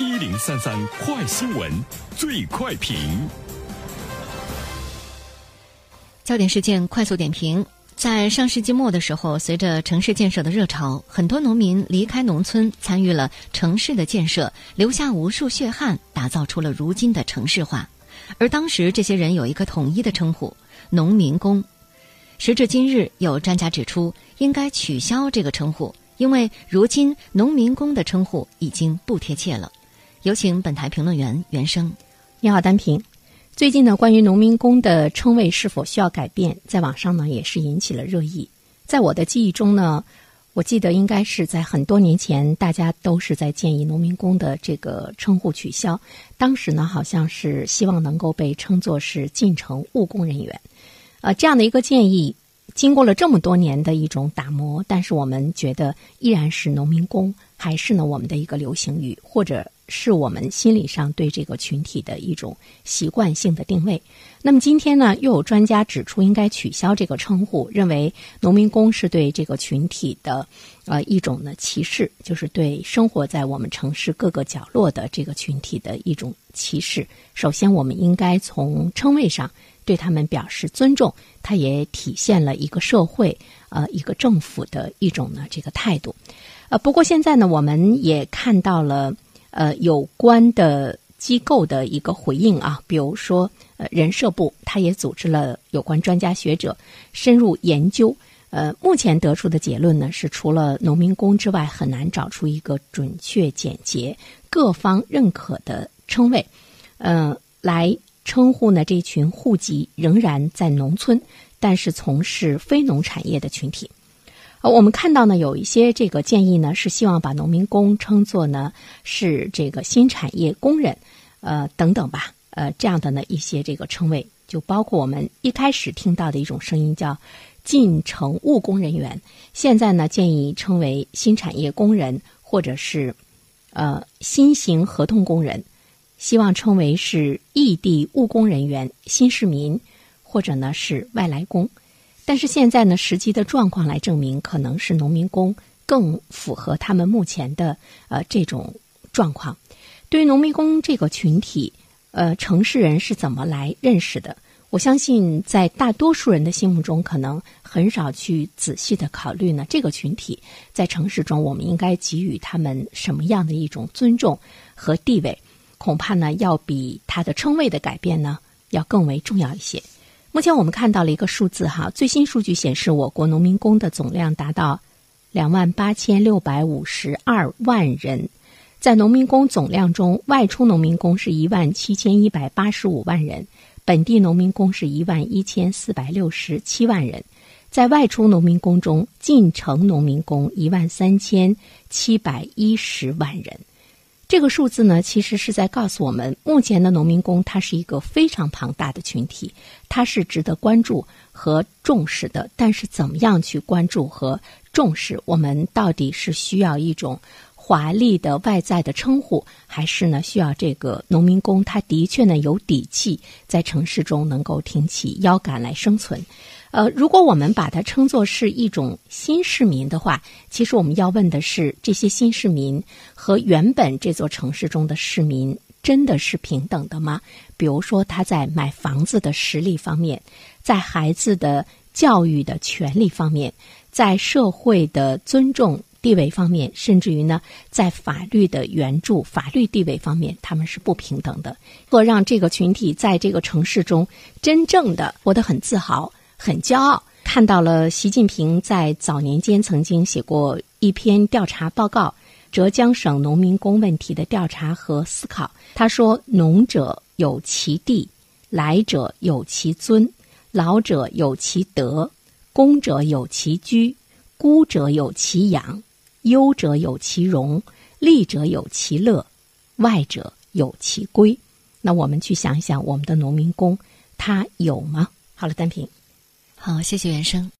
一零三三快新闻，最快评。焦点事件快速点评：在上世纪末的时候，随着城市建设的热潮，很多农民离开农村，参与了城市的建设，留下无数血汗，打造出了如今的城市化。而当时，这些人有一个统一的称呼——农民工。时至今日，有专家指出，应该取消这个称呼，因为如今“农民工”的称呼已经不贴切了。有请本台评论员袁生。你好，单平。最近呢，关于农民工的称谓是否需要改变，在网上呢也是引起了热议。在我的记忆中呢，我记得应该是在很多年前，大家都是在建议农民工的这个称呼取消。当时呢，好像是希望能够被称作是进城务工人员。呃，这样的一个建议，经过了这么多年的一种打磨，但是我们觉得依然是农民工，还是呢我们的一个流行语，或者是我们心理上对这个群体的一种习惯性的定位。那么今天呢，又有专家指出应该取消这个称呼，认为农民工是对这个群体的呃一种呢歧视，就是对生活在我们城市各个角落的这个群体的一种歧视。首先，我们应该从称谓上。对他们表示尊重，它也体现了一个社会呃一个政府的一种呢这个态度，呃不过现在呢我们也看到了呃有关的机构的一个回应啊，比如说呃人社部，它也组织了有关专家学者深入研究，呃目前得出的结论呢是除了农民工之外，很难找出一个准确简洁、各方认可的称谓，嗯来。称呼呢？这群户籍仍然在农村，但是从事非农产业的群体。呃，我们看到呢，有一些这个建议呢，是希望把农民工称作呢是这个新产业工人，呃等等吧，呃这样的呢一些这个称谓，就包括我们一开始听到的一种声音叫进城务工人员，现在呢建议称为新产业工人，或者是呃新型合同工人。希望称为是异地务工人员、新市民，或者呢是外来工，但是现在呢，实际的状况来证明，可能是农民工更符合他们目前的呃这种状况。对于农民工这个群体，呃，城市人是怎么来认识的？我相信，在大多数人的心目中，可能很少去仔细的考虑呢。这个群体在城市中，我们应该给予他们什么样的一种尊重和地位？恐怕呢，要比它的称谓的改变呢，要更为重要一些。目前我们看到了一个数字哈，最新数据显示，我国农民工的总量达到两万八千六百五十二万人。在农民工总量中，外出农民工是一万七千一百八十五万人，本地农民工是一万一千四百六十七万人。在外出农民工中，进城农民工一万三千七百一十万人。这个数字呢，其实是在告诉我们，目前的农民工他是一个非常庞大的群体，他是值得关注和重视的。但是，怎么样去关注和重视？我们到底是需要一种华丽的外在的称呼，还是呢需要这个农民工他的确呢有底气，在城市中能够挺起腰杆来生存？呃，如果我们把它称作是一种新市民的话，其实我们要问的是：这些新市民和原本这座城市中的市民真的是平等的吗？比如说，他在买房子的实力方面，在孩子的教育的权利方面，在社会的尊重地位方面，甚至于呢，在法律的援助、法律地位方面，他们是不平等的。若让这个群体在这个城市中真正的活得很自豪。很骄傲，看到了习近平在早年间曾经写过一篇调查报告，浙江省农民工问题的调查和思考。他说：“农者有其地，来者有其尊，老者有其德，工者有其居，孤者有其养，忧者有其荣，利者有其乐，外者有其归。”那我们去想一想，我们的农民工他有吗？好了，单平。好，谢谢原生。